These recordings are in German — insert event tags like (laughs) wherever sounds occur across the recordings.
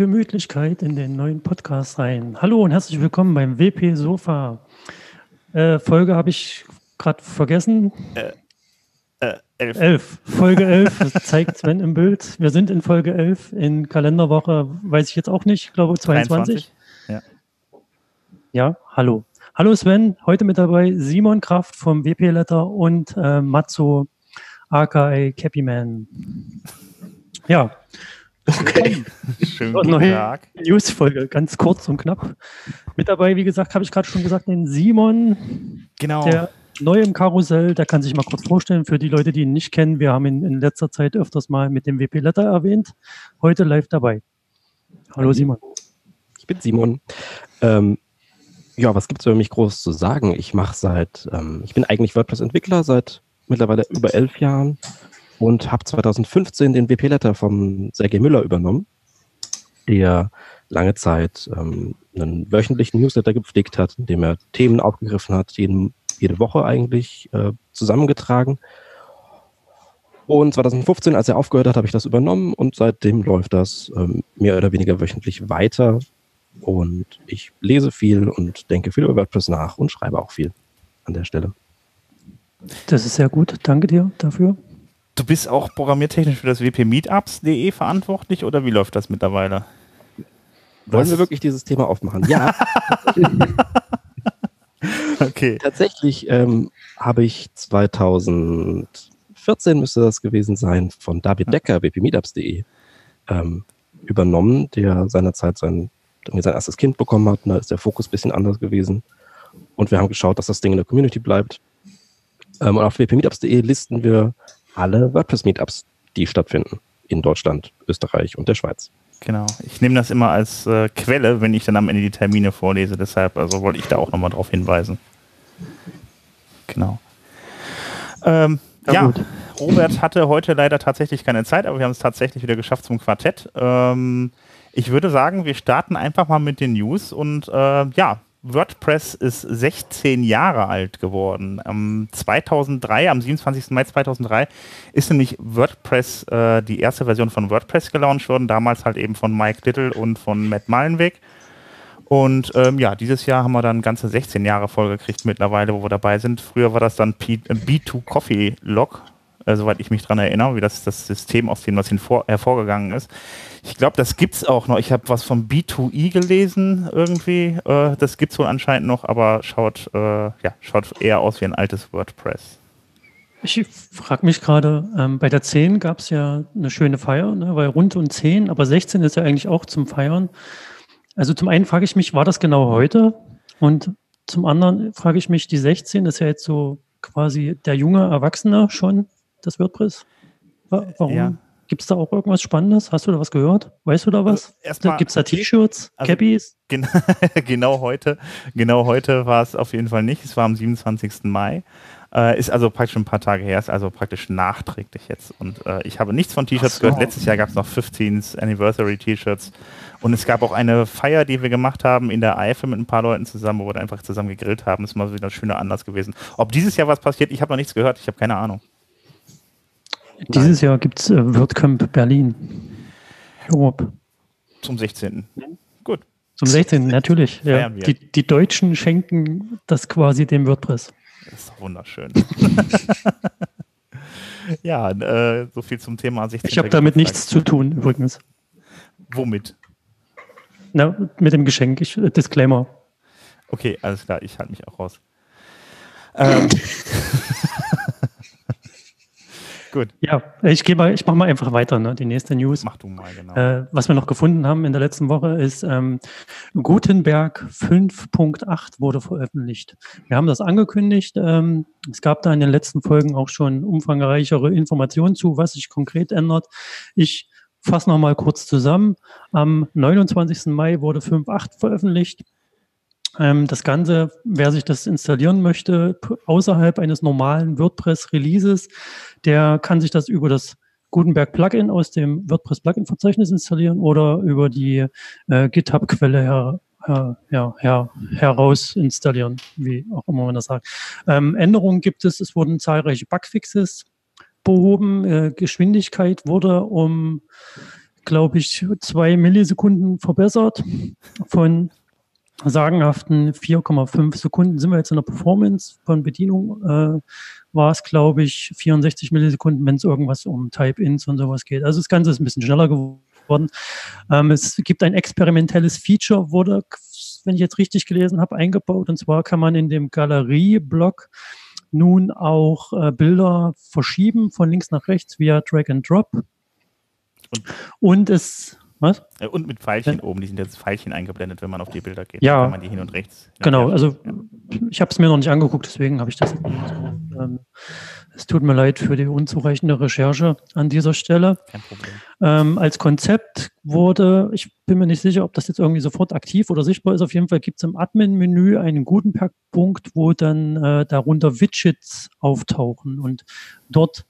Gemütlichkeit in den neuen Podcast rein. Hallo und herzlich willkommen beim WP Sofa. Äh, Folge habe ich gerade vergessen. Äh, äh, elf. elf. Folge 11 zeigt Sven im Bild. Wir sind in Folge 11 in Kalenderwoche, weiß ich jetzt auch nicht, ich glaube 22. 23. Ja. ja, hallo. Hallo Sven, heute mit dabei Simon Kraft vom WP Letter und äh, Matzo aka Cappy Man. Ja, Okay. Schönen guten neue Tag. Newsfolge, ganz kurz und knapp. Mit dabei, wie gesagt, habe ich gerade schon gesagt, den Simon. Genau. Der neu im Karussell, der kann sich mal kurz vorstellen für die Leute, die ihn nicht kennen. Wir haben ihn in letzter Zeit öfters mal mit dem WP Letter erwähnt. Heute live dabei. Hallo Simon. Ich bin Simon. Ähm, ja, was gibt es über mich groß zu sagen? Ich mache seit, ähm, ich bin eigentlich WordPress-Entwickler seit mittlerweile über elf Jahren und habe 2015 den WP-Letter vom Sergei Müller übernommen, der lange Zeit ähm, einen wöchentlichen Newsletter gepflegt hat, in dem er Themen aufgegriffen hat, jeden, jede Woche eigentlich äh, zusammengetragen. Und 2015, als er aufgehört hat, habe ich das übernommen und seitdem läuft das ähm, mehr oder weniger wöchentlich weiter. Und ich lese viel und denke viel über WordPress nach und schreibe auch viel an der Stelle. Das ist sehr gut. Danke dir dafür. Du bist auch programmiertechnisch für das wpmeetups.de verantwortlich oder wie läuft das mittlerweile? Wollen wir wirklich dieses Thema aufmachen? Ja. (laughs) okay. Tatsächlich ähm, habe ich 2014 müsste das gewesen sein von David Decker, wpmeetups.de, ähm, übernommen, der seinerzeit sein, sein erstes Kind bekommen hat. Da ist der Fokus ein bisschen anders gewesen. Und wir haben geschaut, dass das Ding in der Community bleibt. Ähm, und auf wpmeetups.de listen wir alle WordPress-Meetups, die stattfinden in Deutschland, Österreich und der Schweiz. Genau. Ich nehme das immer als äh, Quelle, wenn ich dann am Ende die Termine vorlese. Deshalb also wollte ich da auch nochmal drauf hinweisen. Genau. Ähm, ja, ja Robert hatte heute leider tatsächlich keine Zeit, aber wir haben es tatsächlich wieder geschafft zum Quartett. Ähm, ich würde sagen, wir starten einfach mal mit den News und äh, ja, WordPress ist 16 Jahre alt geworden. Am 2003, am 27. Mai 2003 ist nämlich WordPress, äh, die erste Version von WordPress gelauncht worden, damals halt eben von Mike Little und von Matt Malenweg. Und ähm, ja, dieses Jahr haben wir dann ganze 16 Jahre vollgekriegt mittlerweile, wo wir dabei sind. Früher war das dann P äh, B2 Coffee Log, äh, soweit ich mich daran erinnere, wie das das System, aus dem das hervorgegangen ist. Ich glaube, das gibt es auch noch. Ich habe was von B2E gelesen irgendwie. Äh, das es wohl anscheinend noch, aber schaut, äh, ja, schaut eher aus wie ein altes WordPress. Ich frage mich gerade, ähm, bei der 10 gab es ja eine schöne Feier, ne, weil rund und 10, aber 16 ist ja eigentlich auch zum Feiern. Also zum einen frage ich mich, war das genau heute? Und zum anderen frage ich mich, die 16 ist ja jetzt so quasi der junge Erwachsene schon, das WordPress. Warum? Ja. Gibt es da auch irgendwas Spannendes? Hast du da was gehört? Weißt du da was? Also Gibt es da T-Shirts, also Cappies? Gen (laughs) genau heute, genau heute war es auf jeden Fall nicht. Es war am 27. Mai. Äh, ist also praktisch ein paar Tage her, ist also praktisch nachträglich jetzt. Und äh, ich habe nichts von T-Shirts so. gehört. Letztes Jahr gab es noch 15th Anniversary T-Shirts. Und es gab auch eine Feier, die wir gemacht haben in der Eifel mit ein paar Leuten zusammen, wo wir einfach zusammen gegrillt haben. Ist mal wieder ein schöner Anlass gewesen. Ob dieses Jahr was passiert, ich habe noch nichts gehört. Ich habe keine Ahnung. Dieses Jahr gibt es äh, WordCamp Berlin. Europe. Zum 16. Gut. Zum 16. natürlich. Ja. Die, die Deutschen schenken das quasi dem WordPress. Das ist wunderschön. (laughs) ja, äh, so viel zum Thema 16. Ich habe damit nichts zu tun, übrigens. Womit? Na, mit dem Geschenk. Ich, äh, Disclaimer. Okay, alles klar, ich halte mich auch raus. ähm. (laughs) Gut. Ja, ich gehe mal, ich mache mal einfach weiter, ne? Die nächste News. Mach du mal, genau. Äh, was wir noch gefunden haben in der letzten Woche ist, ähm, Gutenberg 5.8 wurde veröffentlicht. Wir haben das angekündigt. Ähm, es gab da in den letzten Folgen auch schon umfangreichere Informationen zu, was sich konkret ändert. Ich fasse noch mal kurz zusammen. Am 29. Mai wurde 5.8 veröffentlicht. Ähm, das Ganze, wer sich das installieren möchte, außerhalb eines normalen WordPress-Releases, der kann sich das über das Gutenberg Plugin aus dem WordPress Plugin Verzeichnis installieren oder über die äh, GitHub Quelle her, her, ja, her, heraus installieren, wie auch immer man das sagt. Ähm, Änderungen gibt es, es wurden zahlreiche Bugfixes behoben, äh, Geschwindigkeit wurde um glaube ich, zwei Millisekunden verbessert. Von sagenhaften 4,5 Sekunden sind wir jetzt in der Performance von Bedienung. Äh, war es, glaube ich, 64 Millisekunden, wenn es irgendwas um Type-Ins und sowas geht. Also das Ganze ist ein bisschen schneller geworden. Ähm, es gibt ein experimentelles Feature, wurde, wenn ich jetzt richtig gelesen habe, eingebaut. Und zwar kann man in dem Galerie-Block nun auch äh, Bilder verschieben von links nach rechts via Drag and Drop. Und, und es was? Äh, und mit Pfeilchen ja. oben, die sind jetzt Pfeilchen eingeblendet, wenn man auf die Bilder geht. Ja. Kann man die hin und rechts. Genau, also ja. ich habe es mir noch nicht angeguckt, deswegen habe ich das. Ähm, es tut mir leid für die unzureichende Recherche an dieser Stelle. Kein Problem. Ähm, als Konzept wurde, ich bin mir nicht sicher, ob das jetzt irgendwie sofort aktiv oder sichtbar ist. Auf jeden Fall gibt es im Admin-Menü einen Gutenberg-Punkt, wo dann äh, darunter Widgets auftauchen und dort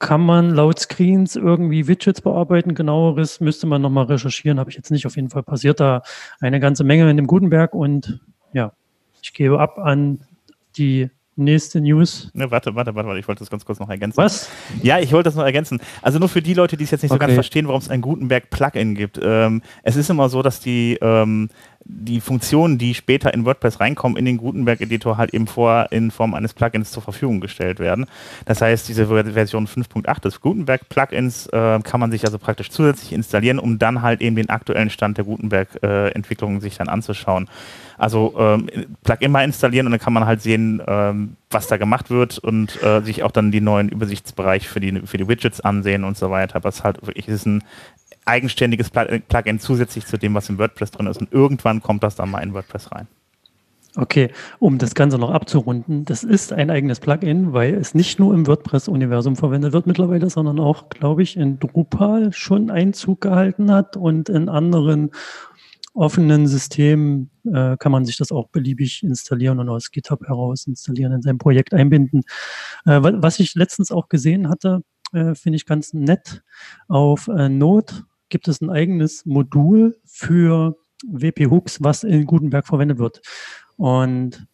kann man laut Screens irgendwie Widgets bearbeiten? Genaueres müsste man nochmal recherchieren, habe ich jetzt nicht. Auf jeden Fall passiert da eine ganze Menge in dem Gutenberg und ja, ich gebe ab an die nächste News. Ne, warte, warte, warte, ich wollte das ganz kurz noch ergänzen. Was? Ja, ich wollte das noch ergänzen. Also nur für die Leute, die es jetzt nicht okay. so ganz verstehen, warum es ein Gutenberg-Plugin gibt. Ähm, es ist immer so, dass die ähm, die Funktionen, die später in WordPress reinkommen, in den Gutenberg-Editor halt eben vor in Form eines Plugins zur Verfügung gestellt werden. Das heißt, diese Version 5.8 des Gutenberg-Plugins äh, kann man sich also praktisch zusätzlich installieren, um dann halt eben den aktuellen Stand der Gutenberg-Entwicklung äh, sich dann anzuschauen. Also ähm, Plugin mal installieren und dann kann man halt sehen, ähm, was da gemacht wird und äh, sich auch dann die neuen Übersichtsbereich für die, für die Widgets ansehen und so weiter. Was halt wirklich ist ein eigenständiges Plugin zusätzlich zu dem, was im WordPress drin ist. Und irgendwann kommt das dann mal in WordPress rein. Okay, um das Ganze noch abzurunden, das ist ein eigenes Plugin, weil es nicht nur im WordPress-Universum verwendet wird mittlerweile, sondern auch, glaube ich, in Drupal schon Einzug gehalten hat und in anderen offenen Systemen äh, kann man sich das auch beliebig installieren und aus GitHub heraus installieren, in sein Projekt einbinden. Äh, was ich letztens auch gesehen hatte, äh, finde ich ganz nett. Auf äh, Node gibt es ein eigenes Modul für WP-Hooks, was in Gutenberg verwendet wird. Und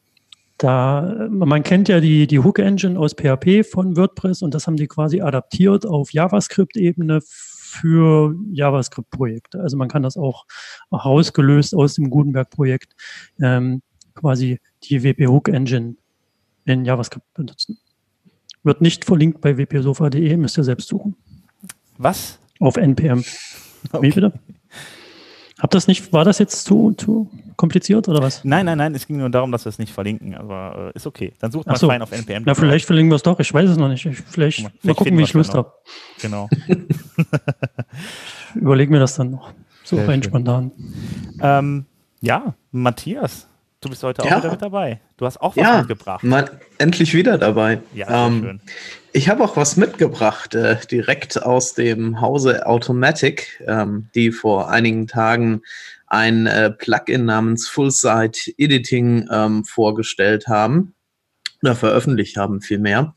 da, man kennt ja die, die Hook-Engine aus PHP von WordPress und das haben die quasi adaptiert auf JavaScript-Ebene für JavaScript-Projekte. Also man kann das auch rausgelöst aus dem Gutenberg-Projekt ähm, quasi die WP-Hook-Engine in JavaScript benutzen. Wird nicht verlinkt bei wpsofa.de, müsst ihr selbst suchen. Was? Auf NPM. (laughs) Okay. Wie bitte? Hab das nicht, war das jetzt zu, zu kompliziert oder was? Nein, nein, nein, es ging nur darum, dass wir es nicht verlinken, aber äh, ist okay. Dann sucht mal so. rein auf NPM. Na, vielleicht verlinken wir es doch, ich weiß es noch nicht. Ich, vielleicht, mal, vielleicht mal gucken, wie ich Lust habe. (laughs) Genau. Überleg mir das dann noch. So Sehr rein schön. spontan. Ähm, ja, Matthias, du bist heute ja. auch wieder mit dabei. Du hast auch was ja, mitgebracht. Mal endlich wieder dabei. Ja, ähm, schön. Ich habe auch was mitgebracht, äh, direkt aus dem Hause Automatic, ähm, die vor einigen Tagen ein äh, Plugin namens Full Site Editing ähm, vorgestellt haben oder veröffentlicht haben vielmehr.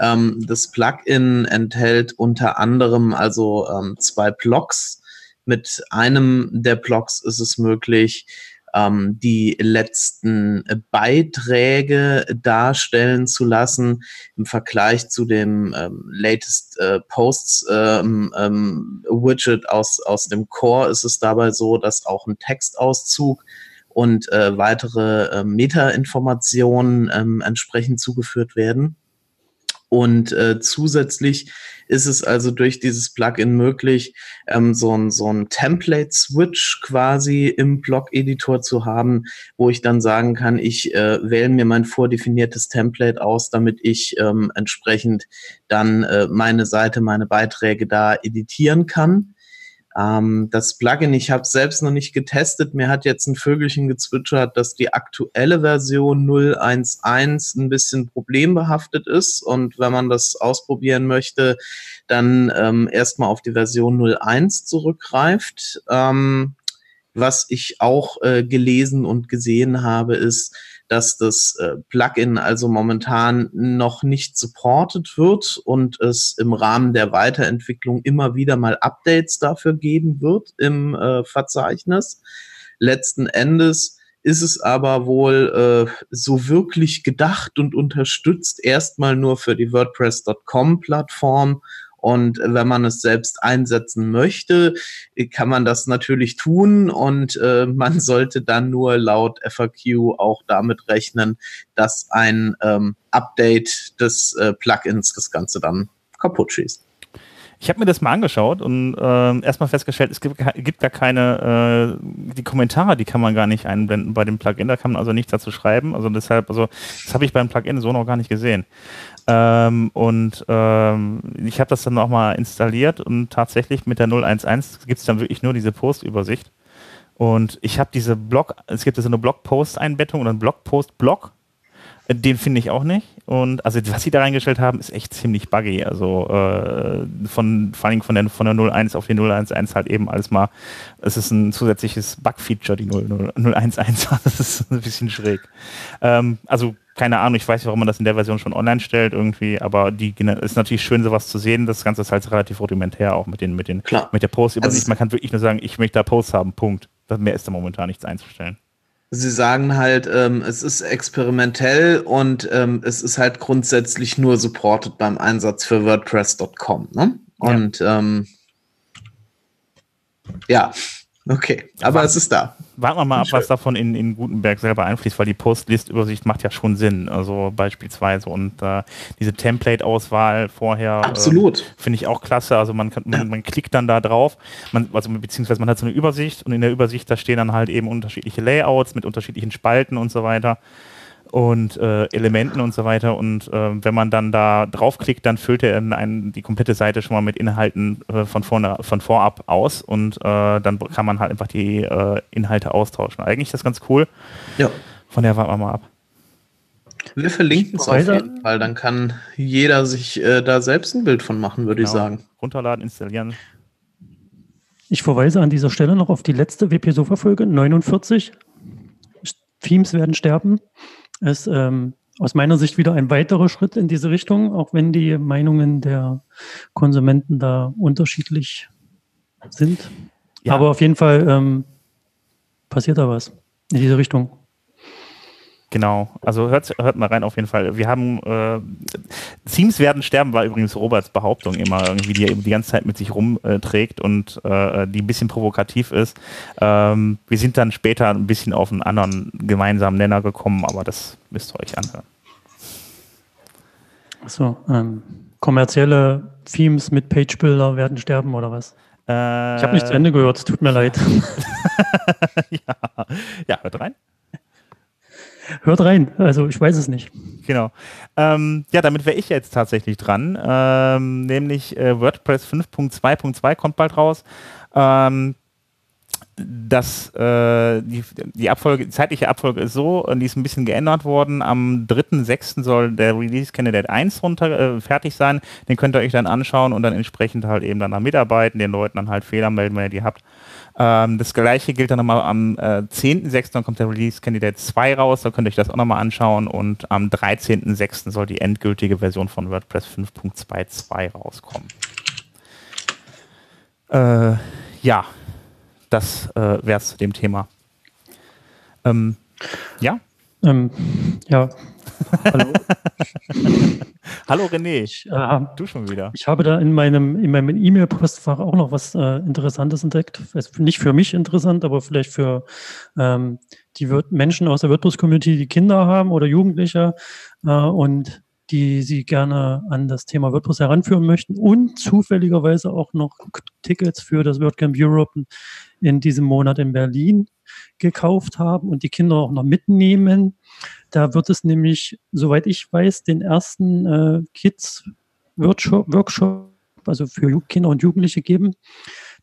Ähm, das Plugin enthält unter anderem also ähm, zwei Blocks. Mit einem der Blocks ist es möglich, ähm, die letzten Beiträge darstellen zu lassen im Vergleich zu dem ähm, latest äh, Posts ähm, ähm, Widget aus, aus dem Core ist es dabei so, dass auch ein Textauszug und äh, weitere äh, Metainformationen ähm, entsprechend zugeführt werden. Und äh, zusätzlich ist es also durch dieses Plugin möglich, ähm, so ein, so ein Template-Switch quasi im Blog-Editor zu haben, wo ich dann sagen kann, ich äh, wähle mir mein vordefiniertes Template aus, damit ich ähm, entsprechend dann äh, meine Seite, meine Beiträge da editieren kann. Ähm, das Plugin, ich habe selbst noch nicht getestet. Mir hat jetzt ein Vögelchen gezwitschert, dass die aktuelle Version 0.1.1 ein bisschen problembehaftet ist. Und wenn man das ausprobieren möchte, dann ähm, erstmal auf die Version 0.1 zurückgreift. Ähm, was ich auch äh, gelesen und gesehen habe, ist, dass das äh, Plugin also momentan noch nicht supported wird und es im Rahmen der Weiterentwicklung immer wieder mal Updates dafür geben wird im äh, Verzeichnis. Letzten Endes ist es aber wohl äh, so wirklich gedacht und unterstützt erstmal nur für die WordPress.com Plattform Und wenn man es selbst einsetzen möchte, kann man das natürlich tun und äh, (laughs) man sollte dann nur laut FAQ auch damit rechnen, dass ein ähm, Update des äh, Plugins das Ganze dann kaputt schießt. Ich habe mir das mal angeschaut und äh, erstmal festgestellt, es gibt, gibt gar keine, äh, die Kommentare, die kann man gar nicht einblenden bei dem Plugin, da kann man also nichts dazu schreiben. Also deshalb, also das habe ich beim Plugin so noch gar nicht gesehen. Ähm, und ähm, ich habe das dann auch mal installiert und tatsächlich mit der 011 gibt es dann wirklich nur diese Postübersicht. Und ich habe diese Blog, es gibt so eine Blogpost-Einbettung oder einen Blogpost-Blog den finde ich auch nicht. Und also was sie da reingestellt haben, ist echt ziemlich buggy. Also äh, von vor allem von der von der 01 auf die 011 halt eben alles mal. Es ist ein zusätzliches Bug-Feature, die 011. (laughs) Das ist ein bisschen schräg. Ähm, also keine Ahnung, ich weiß nicht, warum man das in der Version schon online stellt irgendwie, aber die ist natürlich schön, sowas zu sehen. Das Ganze ist halt relativ rudimentär auch mit den mit den Klar. mit der Post. Also man kann wirklich nur sagen, ich möchte da Posts haben. Punkt. Mehr ist da momentan nichts einzustellen. Sie sagen halt, ähm, es ist experimentell und ähm, es ist halt grundsätzlich nur supported beim Einsatz für WordPress.com. Ne? Und ja. Ähm, ja. Okay, aber Warten, es ist da. Warten wir mal ab, was davon in, in Gutenberg selber einfließt, weil die Post-List-Übersicht macht ja schon Sinn. Also beispielsweise und äh, diese Template-Auswahl vorher. Absolut. Äh, Finde ich auch klasse. Also man, kann, man, ja. man, klickt dann da drauf, man, also beziehungsweise man hat so eine Übersicht und in der Übersicht, da stehen dann halt eben unterschiedliche Layouts mit unterschiedlichen Spalten und so weiter und äh, Elementen und so weiter. Und äh, wenn man dann da draufklickt, dann füllt er einen, die komplette Seite schon mal mit Inhalten äh, von, vorne, von vorab aus und äh, dann kann man halt einfach die äh, Inhalte austauschen. Eigentlich ist das ganz cool. Ja. Von der warten wir mal ab. Wir verlinken es auf jeden Fall, dann kann jeder sich äh, da selbst ein Bild von machen, würde genau. ich sagen. Runterladen, installieren. Ich verweise an dieser Stelle noch auf die letzte WP-Sofa-Folge 49. Themes werden sterben ist ähm, aus meiner Sicht wieder ein weiterer Schritt in diese Richtung, auch wenn die Meinungen der Konsumenten da unterschiedlich sind. Ja. Aber auf jeden Fall ähm, passiert da was in diese Richtung. Genau, also hört, hört mal rein auf jeden Fall. Wir haben äh, Teams werden sterben, war übrigens Roberts Behauptung immer irgendwie, die er eben die ganze Zeit mit sich rumträgt und äh, die ein bisschen provokativ ist. Ähm, wir sind dann später ein bisschen auf einen anderen gemeinsamen Nenner gekommen, aber das müsst ihr euch anhören. Achso, ähm, kommerzielle Themes mit Page-Builder werden sterben oder was? Äh, ich habe nicht zu Ende gehört, tut mir leid. (laughs) ja. ja, hört rein. Hört rein, also ich weiß es nicht. Genau. Ähm, ja, damit wäre ich jetzt tatsächlich dran. Ähm, nämlich äh, WordPress 5.2.2 kommt bald raus. Ähm, das, äh, die, die Abfolge, die zeitliche Abfolge ist so, die ist ein bisschen geändert worden. Am 3.6. soll der Release Candidate 1 runter äh, fertig sein. Den könnt ihr euch dann anschauen und dann entsprechend halt eben dann da mitarbeiten, den Leuten dann halt Fehler melden, wenn ihr die habt. Ähm, das gleiche gilt dann nochmal am äh, 10.06. Dann kommt der Release Candidate 2 raus, da könnt ihr euch das auch nochmal anschauen und am 13.06. soll die endgültige Version von WordPress 5.22 rauskommen. Äh, ja, das äh, wäre es zu dem Thema. Ähm, ja? Ähm, ja, Hallo. (laughs) Hallo René. Ich, äh, du schon wieder. Ich habe da in meinem in meinem E-Mail-Postfach auch noch was äh, Interessantes entdeckt. Nicht für mich interessant, aber vielleicht für ähm, die Wirt Menschen aus der WordPress-Community, die Kinder haben oder Jugendliche äh, und die sie gerne an das Thema WordPress heranführen möchten und zufälligerweise auch noch Tickets für das WordCamp Europe in diesem Monat in Berlin gekauft haben und die Kinder auch noch mitnehmen. Da wird es nämlich, soweit ich weiß, den ersten äh, Kids Workshop, Workshop, also für Kinder und Jugendliche geben.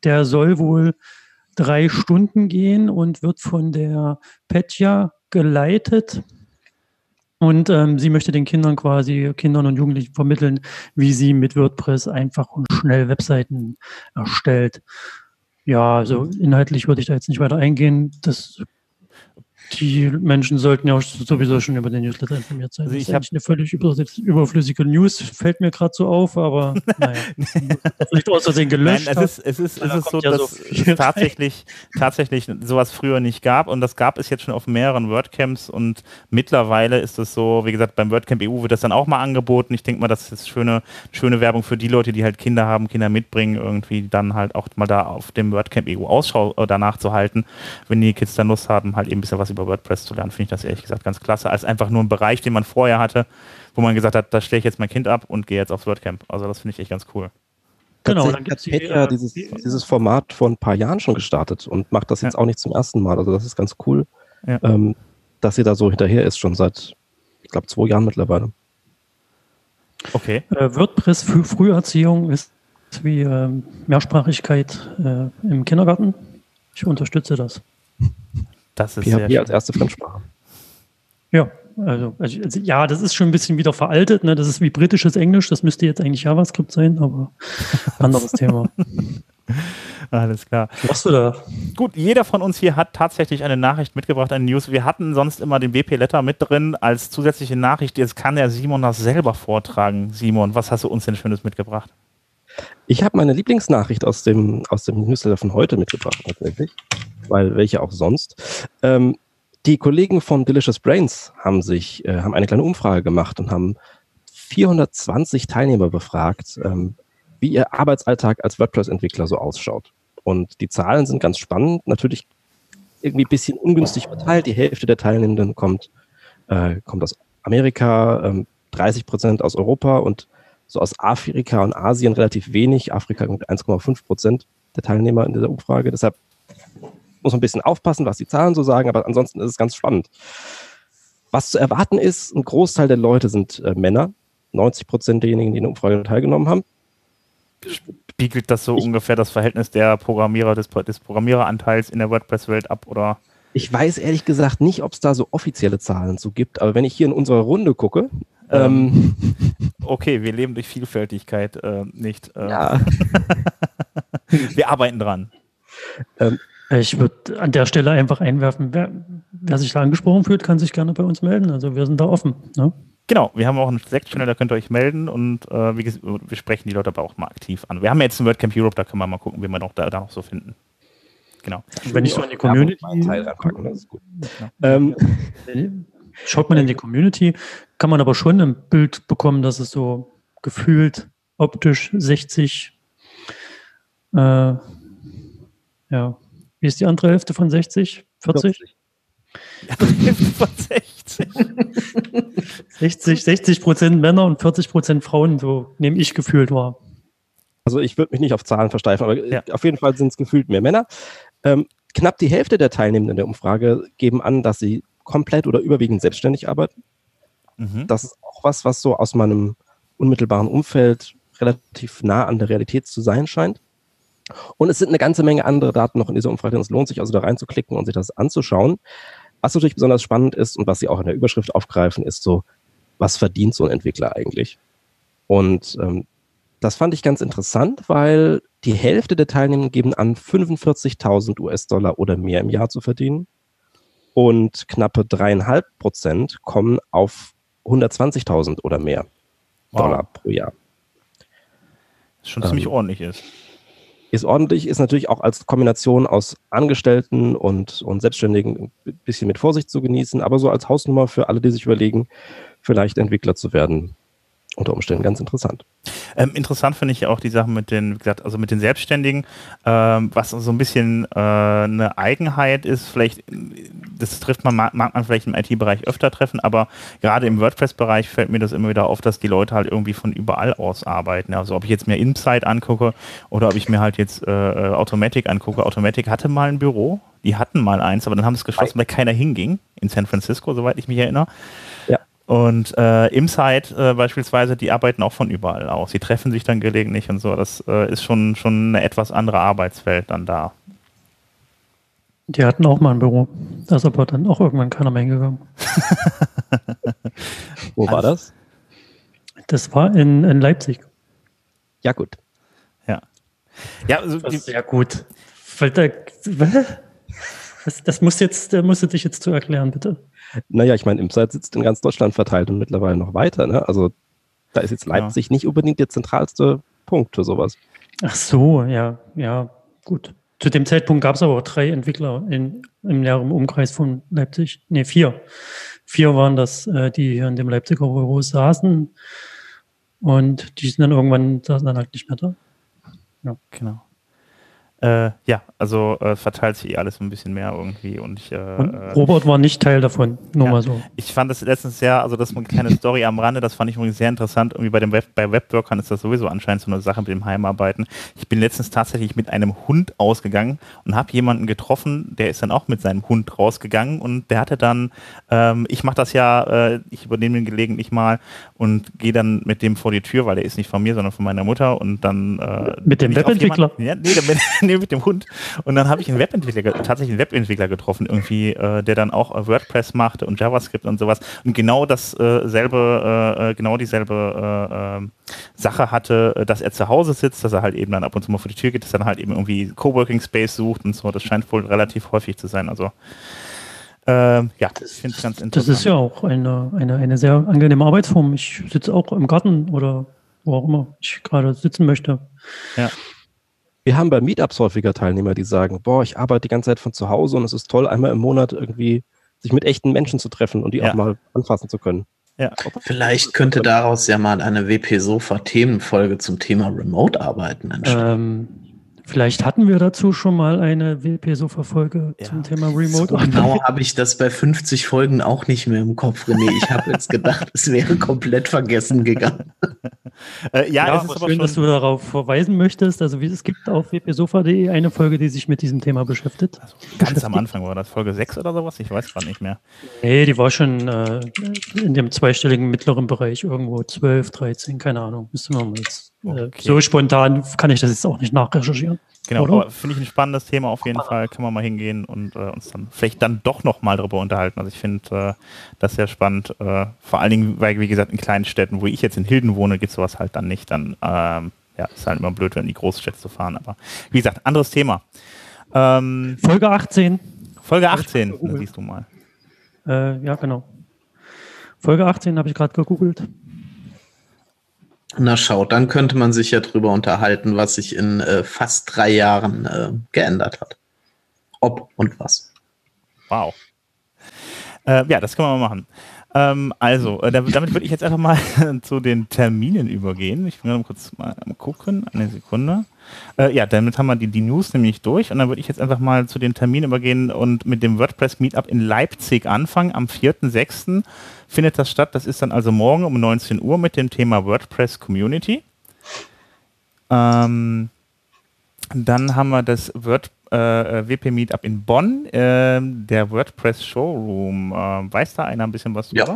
Der soll wohl drei Stunden gehen und wird von der Petja geleitet. Und ähm, sie möchte den Kindern quasi, Kindern und Jugendlichen vermitteln, wie sie mit WordPress einfach und schnell Webseiten erstellt. Ja, also inhaltlich würde ich da jetzt nicht weiter eingehen. Das Die Menschen sollten ja sowieso schon über den Newsletter informiert sein. Also ich habe eine völlig überflüssige News, fällt mir gerade so auf, aber (laughs) naja. Vielleicht aus Versehen gelöscht. Nein, es ist, es ist, es ist so, ja dass so es tatsächlich, tatsächlich sowas früher nicht gab und das gab es jetzt schon auf mehreren WordCamps und mittlerweile ist es so, wie gesagt, beim WordCamp EU wird das dann auch mal angeboten. Ich denke mal, das ist schöne, schöne Werbung für die Leute, die halt Kinder haben, Kinder mitbringen, irgendwie dann halt auch mal da auf dem WordCamp EU Ausschau äh, danach zu halten, wenn die Kids dann Lust haben, halt eben ein bisschen was über WordPress zu lernen, finde ich das ehrlich gesagt ganz klasse, als einfach nur ein Bereich, den man vorher hatte, wo man gesagt hat, da stelle ich jetzt mein Kind ab und gehe jetzt aufs WordCamp. Also das finde ich echt ganz cool. Genau, dann gibt Petja äh, dieses, dieses Format vor ein paar Jahren schon gestartet und macht das jetzt ja. auch nicht zum ersten Mal. Also das ist ganz cool, ja. ähm, dass sie da so hinterher ist, schon seit, ich glaube, zwei Jahren mittlerweile. Okay. Äh, WordPress für Früherziehung ist wie äh, Mehrsprachigkeit äh, im Kindergarten. Ich unterstütze das. Das ist PHP als erste Fremdsprache. Ja, also, also, also, ja, das ist schon ein bisschen wieder veraltet. Ne? Das ist wie britisches Englisch. Das müsste jetzt eigentlich JavaScript sein, aber (laughs) anderes Thema. Alles klar. Was machst du da? Gut, jeder von uns hier hat tatsächlich eine Nachricht mitgebracht, eine News. Wir hatten sonst immer den WP-Letter mit drin als zusätzliche Nachricht. Jetzt kann der Simon das selber vortragen. Simon, was hast du uns denn Schönes mitgebracht? Ich habe meine Lieblingsnachricht aus dem, aus dem Newsletter von heute mitgebracht, tatsächlich. Weil welche auch sonst. Ähm, die Kollegen von Delicious Brains haben sich, äh, haben eine kleine Umfrage gemacht und haben 420 Teilnehmer befragt, ähm, wie ihr Arbeitsalltag als WordPress-Entwickler so ausschaut. Und die Zahlen sind ganz spannend, natürlich irgendwie ein bisschen ungünstig verteilt. Die Hälfte der Teilnehmenden kommt, äh, kommt aus Amerika, ähm, 30 Prozent aus Europa und so aus Afrika und Asien relativ wenig. Afrika mit 1,5 Prozent der Teilnehmer in dieser Umfrage. Deshalb muss man ein bisschen aufpassen, was die Zahlen so sagen, aber ansonsten ist es ganz spannend. Was zu erwarten ist, ein Großteil der Leute sind äh, Männer. 90 Prozent derjenigen, die in der Umfrage teilgenommen haben. Spiegelt das so ich, ungefähr das Verhältnis der Programmierer, des, des Programmiereranteils in der WordPress-Welt ab, oder? Ich weiß ehrlich gesagt nicht, ob es da so offizielle Zahlen zu gibt, aber wenn ich hier in unserer Runde gucke, ähm, okay, wir leben durch Vielfältigkeit äh, nicht. Äh. Ja. (laughs) wir arbeiten dran. Ähm, ich würde an der Stelle einfach einwerfen, wer, wer, sich da angesprochen fühlt, kann sich gerne bei uns melden. Also wir sind da offen. Ne? Genau, wir haben auch einen Slack-Channel, da könnt ihr euch melden und äh, wie gesagt, wir sprechen die Leute aber auch mal aktiv an. Wir haben jetzt ein WordCamp Europe, da können wir mal gucken, wie wir noch da, da noch so finden. Genau. Wenn ich so in die Community reinpacken, das ist gut. Ähm, Schaut man in die Community, kann man aber schon ein Bild bekommen, dass es so gefühlt optisch 60, äh, ja, wie ist die andere Hälfte von 60? 40? 40. Ja, die Hälfte von 60. 60, 60 Prozent Männer und 40 Prozent Frauen, so nehme ich gefühlt wahr. Also ich würde mich nicht auf Zahlen versteifen, aber ja. auf jeden Fall sind es gefühlt mehr Männer. Ähm, knapp die Hälfte der Teilnehmenden der Umfrage geben an, dass sie komplett oder überwiegend selbstständig arbeiten. Mhm. Das ist auch was, was so aus meinem unmittelbaren Umfeld relativ nah an der Realität zu sein scheint. Und es sind eine ganze Menge andere Daten noch in dieser Umfrage. Es lohnt sich also da reinzuklicken und sich das anzuschauen. Was natürlich besonders spannend ist und was Sie auch in der Überschrift aufgreifen, ist so, was verdient so ein Entwickler eigentlich? Und ähm, das fand ich ganz interessant, weil die Hälfte der Teilnehmer geben an, 45.000 US-Dollar oder mehr im Jahr zu verdienen und knappe dreieinhalb Prozent kommen auf 120.000 oder mehr wow. Dollar pro Jahr. Was schon ziemlich ähm, ordentlich ist. Ist ordentlich, ist natürlich auch als Kombination aus Angestellten und, und Selbstständigen ein bisschen mit Vorsicht zu genießen, aber so als Hausnummer für alle, die sich überlegen, vielleicht Entwickler zu werden, unter Umständen ganz interessant. Ähm, interessant finde ich auch die Sachen mit den, wie gesagt, also mit den Selbstständigen, ähm, was so ein bisschen äh, eine Eigenheit ist, vielleicht, das trifft man, mag man vielleicht im IT-Bereich öfter treffen, aber gerade im WordPress-Bereich fällt mir das immer wieder auf, dass die Leute halt irgendwie von überall aus arbeiten. Also ob ich jetzt mir Insight angucke oder ob ich mir halt jetzt äh, Automatic angucke. Automatic hatte mal ein Büro, die hatten mal eins, aber dann haben sie es geschlossen, weil keiner hinging in San Francisco, soweit ich mich erinnere. Ja. Und äh, Imside äh, beispielsweise, die arbeiten auch von überall aus. Die treffen sich dann gelegentlich und so. Das äh, ist schon, schon eine etwas andere Arbeitswelt dann da. Die hatten auch mal ein Büro. Da ist aber dann auch irgendwann keiner mehr hingegangen. (laughs) Wo war das? Das war in, in Leipzig. Ja, gut. Ja. Ja, also das ist sehr gut. Das, das muss jetzt, musst du dich jetzt zu erklären, bitte. Naja, ich meine, Imsite sitzt in ganz Deutschland verteilt und mittlerweile noch weiter. Ne? Also da ist jetzt Leipzig ja. nicht unbedingt der zentralste Punkt für sowas. Ach so, ja, ja, gut. Zu dem Zeitpunkt gab es aber auch drei Entwickler in, im näheren Umkreis von Leipzig. Ne, vier. Vier waren das, äh, die hier in dem Leipziger Büro saßen. Und die sind dann irgendwann saßen dann halt nicht mehr da. Ja. Genau. Äh, ja, also äh, verteilt sich eh alles ein bisschen mehr irgendwie. Und, ich, äh, und äh, Robert war nicht Teil davon, nur ja, mal so. Ich fand das letztens sehr, also das ist eine kleine Story am Rande, das fand ich übrigens sehr interessant. Irgendwie bei dem Web, bei Webworkern ist das sowieso anscheinend so eine Sache mit dem Heimarbeiten. Ich bin letztens tatsächlich mit einem Hund ausgegangen und habe jemanden getroffen, der ist dann auch mit seinem Hund rausgegangen und der hatte dann, ähm, ich mache das ja, äh, ich übernehme den gelegentlich mal und gehe dann mit dem vor die Tür, weil der ist nicht von mir, sondern von meiner Mutter und dann äh, mit dem Webentwickler? Ja, nee, damit, (laughs) nee, mit dem Hund. Und dann habe ich einen Webentwickler, tatsächlich einen Webentwickler getroffen, irgendwie, äh, der dann auch WordPress machte und JavaScript und sowas. Und genau dasselbe, äh, äh, genau dieselbe äh, Sache hatte, dass er zu Hause sitzt, dass er halt eben dann ab und zu mal vor die Tür geht, dass er dann halt eben irgendwie Coworking Space sucht und so. Das scheint wohl relativ häufig zu sein. Also ähm, ja, ich finde es ganz interessant. Das ist ja auch eine, eine, eine sehr angenehme Arbeitsform. Ich sitze auch im Garten oder wo auch immer ich gerade sitzen möchte. Ja. Wir haben bei Meetups häufiger Teilnehmer, die sagen, boah, ich arbeite die ganze Zeit von zu Hause und es ist toll, einmal im Monat irgendwie sich mit echten Menschen zu treffen und die ja. auch mal anfassen zu können. Ja. Vielleicht könnte daraus ja mal eine WP-Sofa-Themenfolge zum Thema Remote-Arbeiten entstehen. Ähm, Vielleicht hatten wir dazu schon mal eine WP-Sofa-Folge ja. zum Thema Remote. So genau habe ich das bei 50 Folgen auch nicht mehr im Kopf, René. Ich habe jetzt gedacht, es wäre komplett vergessen gegangen. (laughs) äh, ja, ja, es ist aber schön, dass du darauf verweisen möchtest. Also es gibt auf wpsofa.de eine Folge, die sich mit diesem Thema beschäftigt. Also ganz am Anfang war das Folge 6 oder sowas? Ich weiß gar nicht mehr. Nee, die war schon äh, in dem zweistelligen mittleren Bereich irgendwo 12, 13, keine Ahnung. Müsste man mal jetzt okay. So spontan kann ich das jetzt auch nicht nachrecherchieren. Genau, finde ich ein spannendes Thema auf jeden Fall. Können wir mal hingehen und äh, uns dann vielleicht dann doch nochmal darüber unterhalten. Also ich finde äh, das sehr spannend. Äh, vor allen Dingen, weil, wie gesagt, in kleinen Städten, wo ich jetzt in Hilden wohne, gibt es sowas halt dann nicht. Dann ähm, ja, ist halt immer blöd, in die Großstädte zu fahren. Aber wie gesagt, anderes Thema. Ähm, Folge 18. Folge 18, siehst du mal. Äh, ja, genau. Folge 18 habe ich gerade gegoogelt. Na schau, dann könnte man sich ja drüber unterhalten, was sich in äh, fast drei Jahren äh, geändert hat. Ob und was. Wow. Äh, ja, das können wir mal machen. Ähm, also, äh, damit würde ich jetzt einfach mal (laughs) zu den Terminen übergehen. Ich will mal kurz mal gucken. Eine Sekunde. Äh, ja, damit haben wir die, die News nämlich durch und dann würde ich jetzt einfach mal zu den Terminen übergehen und mit dem WordPress Meetup in Leipzig anfangen am 4.6 findet das statt. Das ist dann also morgen um 19 Uhr mit dem Thema WordPress Community. Ähm, dann haben wir das Word, äh, WP Meetup in Bonn, äh, der WordPress Showroom. Äh, weiß da einer ein bisschen was drüber? Ja.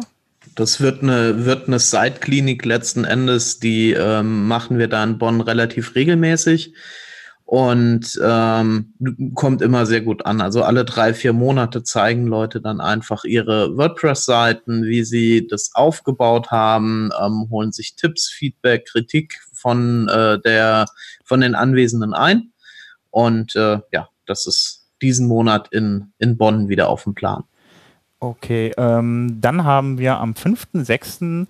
Das wird eine, wird eine Side-Klinik letzten Endes, die ähm, machen wir da in Bonn relativ regelmäßig und ähm, kommt immer sehr gut an. Also alle drei, vier Monate zeigen Leute dann einfach ihre WordPress-Seiten, wie sie das aufgebaut haben, ähm, holen sich Tipps, Feedback, Kritik von äh, der von den Anwesenden ein. Und äh, ja, das ist diesen Monat in, in Bonn wieder auf dem Plan. Okay, ähm, dann haben wir am 5.6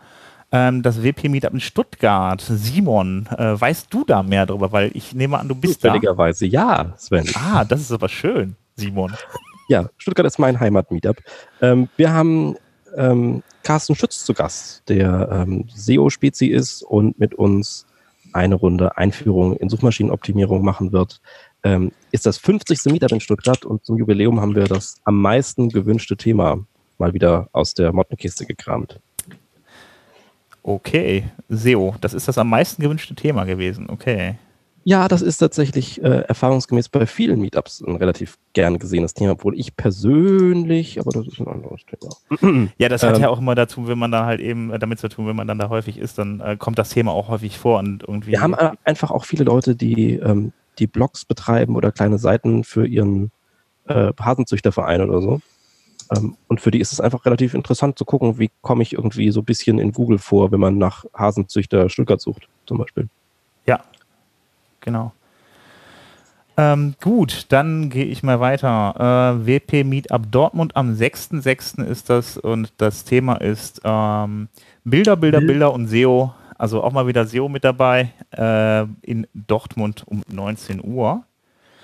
ähm, das WP-Meetup in Stuttgart. Simon, äh, weißt du da mehr darüber? Weil ich nehme an, du bist Zufälligerweise, ja, Sven. Ah, das ist aber schön, Simon. (laughs) Ja, Stuttgart ist mein Heimat-Meetup. Ähm, wir haben ähm, Carsten Schütz zu Gast, der ähm, SEO-Spezi ist und mit uns eine Runde Einführung in Suchmaschinenoptimierung machen wird. Ähm, ist das 50. Meetup in Stuttgart und zum Jubiläum haben wir das am meisten gewünschte Thema mal wieder aus der Mottenkiste gekramt. Okay, SEO, das ist das am meisten gewünschte Thema gewesen. Okay. Ja, das ist tatsächlich äh, erfahrungsgemäß bei vielen Meetups ein relativ gern gesehenes Thema, obwohl ich persönlich, aber das ist ein anderes Thema. (clears throat) ja, das hat ähm, ja auch immer dazu, wenn man da halt eben äh, damit zu tun, wenn man dann da häufig ist, dann äh, kommt das Thema auch häufig vor und irgendwie. Wir haben äh, einfach auch viele Leute, die ähm, die Blogs betreiben oder kleine Seiten für ihren äh, Hasenzüchterverein oder so. Ähm, und für die ist es einfach relativ interessant zu gucken, wie komme ich irgendwie so ein bisschen in Google vor, wenn man nach Hasenzüchter Stuttgart sucht, zum Beispiel. Ja, genau. Ähm, gut, dann gehe ich mal weiter. Äh, WP Meetup Dortmund am 6.6. ist das und das Thema ist ähm, Bilder, Bilder, Bilder und SEO. Also auch mal wieder SEO mit dabei äh, in Dortmund um 19 Uhr.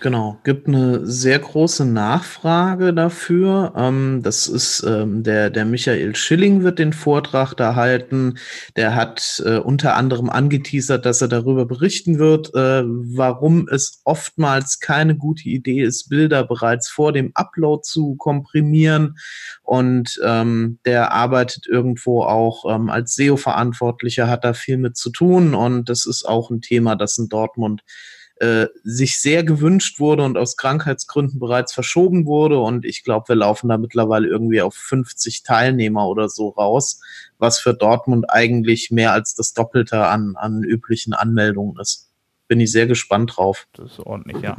Genau, gibt eine sehr große Nachfrage dafür. Ähm, das ist ähm, der, der Michael Schilling wird den Vortrag da halten. Der hat äh, unter anderem angeteasert, dass er darüber berichten wird, äh, warum es oftmals keine gute Idee ist, Bilder bereits vor dem Upload zu komprimieren. Und ähm, der arbeitet irgendwo auch ähm, als SEO-Verantwortlicher, hat da viel mit zu tun. Und das ist auch ein Thema, das in Dortmund äh, sich sehr gewünscht wurde und aus Krankheitsgründen bereits verschoben wurde. Und ich glaube, wir laufen da mittlerweile irgendwie auf 50 Teilnehmer oder so raus, was für Dortmund eigentlich mehr als das Doppelte an, an üblichen Anmeldungen ist. Bin ich sehr gespannt drauf. Das ist ordentlich, ja.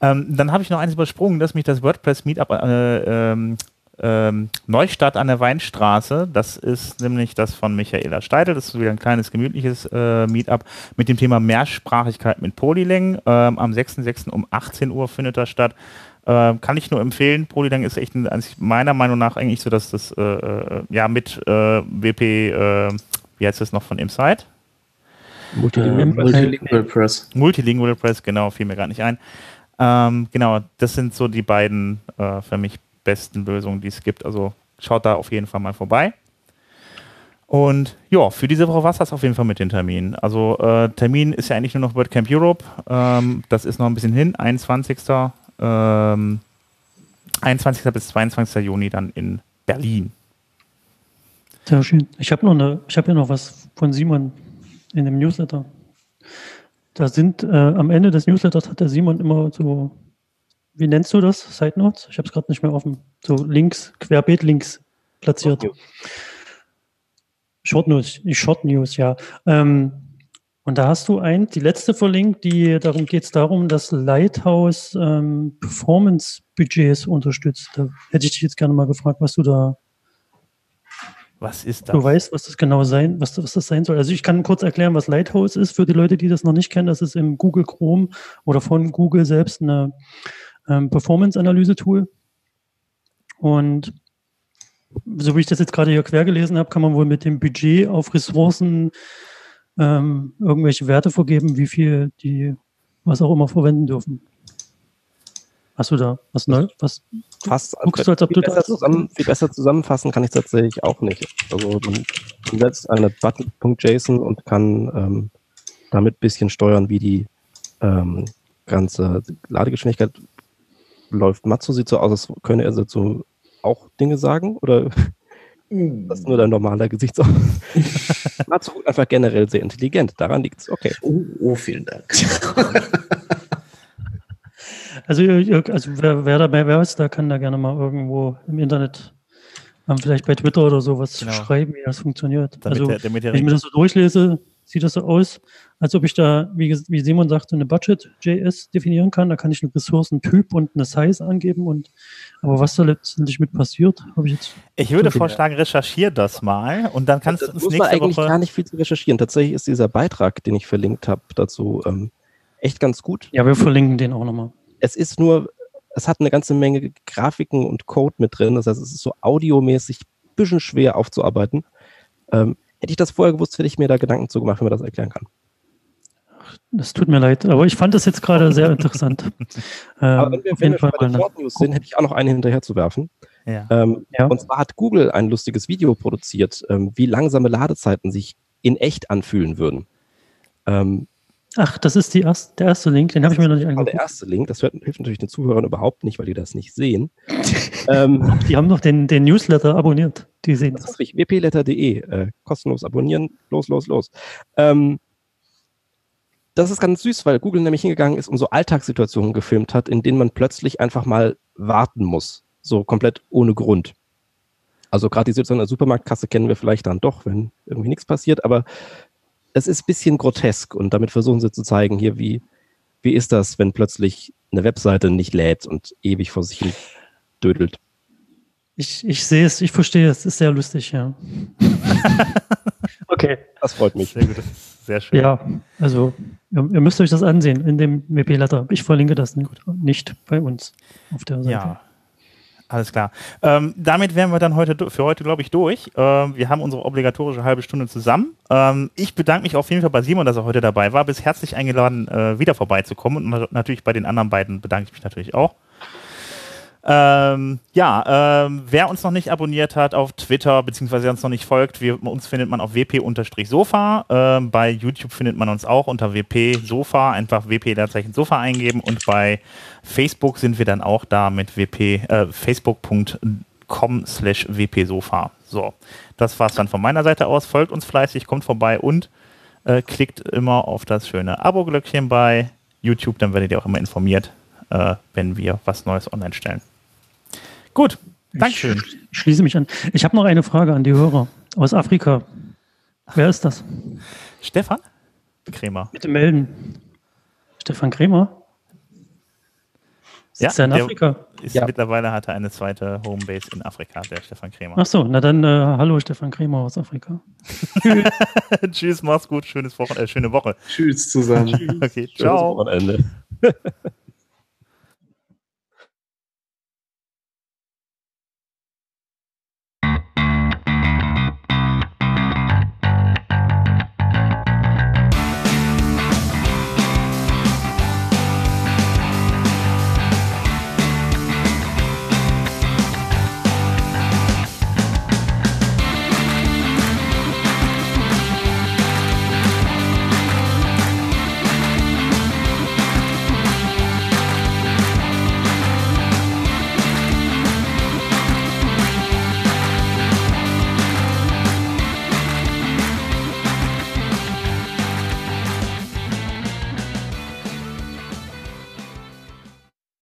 Ähm, dann habe ich noch eins übersprungen, dass mich das WordPress Meetup äh, ähm, ähm, Neustadt an der Weinstraße. Das ist nämlich das von Michaela Steidel. Das ist wieder ein kleines, gemütliches äh, Meetup mit dem Thema Mehrsprachigkeit mit Polylang. Ähm, am 6.6. um 18 Uhr findet das statt. Äh, kann ich nur empfehlen. Polylang ist echt ein, meiner Meinung nach eigentlich so, dass das äh, äh ja mit äh, WP, äh, wie heißt das noch von Inside? Multilingual, Multilingual Press. Multilingual Press, genau, fiel mir gerade nicht ein. Ähm, genau, das sind so die beiden äh, für mich besten Lösungen, die es gibt. Also schaut da auf jeden Fall mal vorbei. Und ja, für diese Woche war es das auf jeden Fall mit den Terminen. Also äh, Termin ist ja eigentlich nur noch WordCamp Europe. Ähm, das ist noch ein bisschen hin, 21. Ähm, 21. bis 22. Juni dann in Berlin. Sehr schön. Ich habe noch eine, ja noch was von Simon in dem Newsletter. Da sind äh, am Ende des Newsletters hat der Simon immer so wie nennst du das? Side Notes? Ich habe es gerade nicht mehr offen. So Links, Querbeet-Links platziert. Short News. Short News, Short News, ja. Ähm, und da hast du ein, die letzte verlinkt, die darum geht es darum, dass Lighthouse ähm, Performance-Budgets unterstützt. Da hätte ich dich jetzt gerne mal gefragt, was du da. Was ist das? Du weißt, was das genau sein, was, was das sein soll. Also ich kann kurz erklären, was Lighthouse ist für die Leute, die das noch nicht kennen. Das ist im Google Chrome oder von Google selbst eine ähm, Performance-Analyse-Tool. Und so wie ich das jetzt gerade hier quer gelesen habe, kann man wohl mit dem Budget auf Ressourcen ähm, irgendwelche Werte vergeben, wie viel die was auch immer verwenden dürfen. Hast du da was neu? Was Fast, guckst du, als ob du besser zusammen, viel besser zusammenfassen kann ich tatsächlich auch nicht. Also man setzt eine Button.json und kann ähm, damit ein bisschen steuern, wie die ähm, ganze Ladegeschwindigkeit läuft. Matzo sieht so aus, als könne er dazu auch Dinge sagen oder mm. das ist nur dein normaler Gesichtsausdruck. (laughs) Matzo einfach generell sehr intelligent. Daran liegt es. Okay. Oh, oh, vielen Dank. (laughs) also, also wer, wer dabei wer ist, da kann da gerne mal irgendwo im Internet ähm, vielleicht bei Twitter oder sowas genau. schreiben, wie das funktioniert. Damit also, der, damit der wenn ich mir das so durchlese, sieht das so aus, als ob ich da, wie, wie Simon sagte, eine Budget.js definieren kann. Da kann ich einen Ressourcentyp und eine Size angeben. Und, aber was da letztendlich mit passiert, habe ich jetzt. Ich würde vorschlagen, recherchiere das mal und dann kannst das du uns muss nächste man eigentlich Woche gar nicht viel zu recherchieren. Tatsächlich ist dieser Beitrag, den ich verlinkt habe, dazu ähm, echt ganz gut. Ja, wir verlinken den auch nochmal. Es ist nur, es hat eine ganze Menge Grafiken und Code mit drin. Das heißt, es ist so audiomäßig ein bisschen schwer aufzuarbeiten. Ähm, Hätte ich das vorher gewusst, hätte ich mir da Gedanken zu gemacht, wie man das erklären kann. Das tut mir leid, aber ich fand das jetzt gerade sehr (laughs) interessant. ähm, aber wenn wir, wenn wir bei den Short News sind, hätte ich auch noch eine hinterher zu werfen. Ja. Ähm, ja. Und zwar hat Google ein lustiges Video produziert, ähm, wie langsame Ladezeiten sich in echt anfühlen würden. Ähm, Ach, das ist erste, der erste Link, den habe ich mir noch nicht angeguckt. Der erste Link, das hilft natürlich den Zuhörern überhaupt nicht, weil die das nicht sehen. (laughs) ähm, die haben doch den, den Newsletter abonniert. Die sehen das. das. Ist wpletter.de, äh, kostenlos abonnieren, los, los, los. Ähm, das ist ganz süß, weil Google nämlich hingegangen ist und so Alltagssituationen gefilmt hat, in denen man plötzlich einfach mal warten muss. So komplett ohne Grund. Also gerade die Situation in der Supermarktkasse kennen wir vielleicht dann doch, wenn irgendwie nichts passiert, aber es ist ein bisschen grotesk und damit versuchen sie zu zeigen, hier, wie, wie ist das, wenn plötzlich eine Webseite nicht lädt und ewig vor sich hin dödelt. Ich, ich sehe es, ich verstehe es, ist sehr lustig, ja. (laughs) Okay, das freut mich. Sehr gut. Sehr schön. Ja, also ihr, ihr müsst euch das ansehen in dem WP-Letter. Ich verlinke das nicht, nicht bei uns auf der Seite. Ja, alles klar. Ähm, damit wären wir dann heute für heute, glaube ich, durch. Ähm, wir haben unsere obligatorische halbe Stunde zusammen. Ähm, ich bedanke mich auf jeden Fall bei Simon, dass er heute dabei war. Bist herzlich eingeladen, äh, wieder vorbeizukommen. Und natürlich bei den anderen beiden bedanke ich mich natürlich auch. Ähm, ja, ähm, wer uns noch nicht abonniert hat auf Twitter, beziehungsweise uns noch nicht folgt, wir, uns findet man auf wp-sofa. Ähm, bei YouTube findet man uns auch unter wp-sofa, einfach wp-sofa eingeben und bei Facebook sind wir dann auch da mit wp, äh, facebook.com slash wp-sofa. So, das war's dann von meiner Seite aus. Folgt uns fleißig, kommt vorbei und äh, klickt immer auf das schöne Abo-Glöckchen bei YouTube, dann werdet ihr auch immer informiert, äh, wenn wir was Neues online stellen. Gut, Dankeschön. Ich schließe mich an. Ich habe noch eine Frage an die Hörer aus Afrika. Wer ist das? Stefan Krämer. Bitte melden. Stefan Krämer? Ist ja, in Afrika? Ist ja. Mittlerweile hat er eine zweite Homebase in Afrika, der Stefan Krämer. Ach so, na dann äh, hallo Stefan Krämer aus Afrika. (laughs) Tschüss, mach's gut, schönes Wochen, äh, schöne Woche. Tschüss zusammen. (laughs) okay, ciao. Wochenende. (laughs)